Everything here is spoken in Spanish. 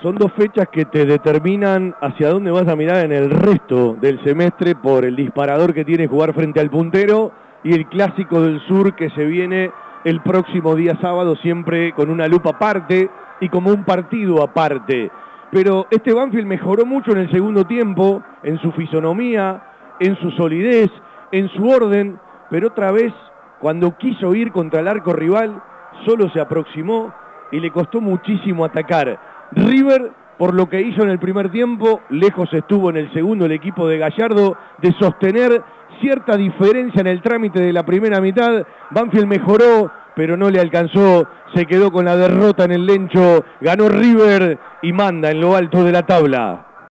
Son dos fechas que te determinan hacia dónde vas a mirar en el resto del semestre por el disparador que tiene jugar frente al puntero y el clásico del sur que se viene el próximo día sábado siempre con una lupa aparte y como un partido aparte. Pero este Banfield mejoró mucho en el segundo tiempo, en su fisonomía, en su solidez, en su orden, pero otra vez cuando quiso ir contra el arco rival, solo se aproximó y le costó muchísimo atacar. River, por lo que hizo en el primer tiempo, lejos estuvo en el segundo el equipo de Gallardo de sostener cierta diferencia en el trámite de la primera mitad. Banfield mejoró, pero no le alcanzó, se quedó con la derrota en el lencho, ganó River y manda en lo alto de la tabla.